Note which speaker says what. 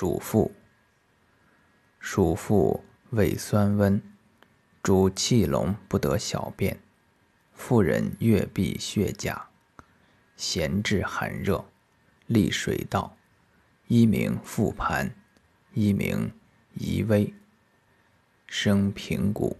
Speaker 1: 属妇属妇胃酸温，主气聋，不得小便，妇人月闭血甲，咸至寒热，利水道，一名复盘，一名移微，生平谷。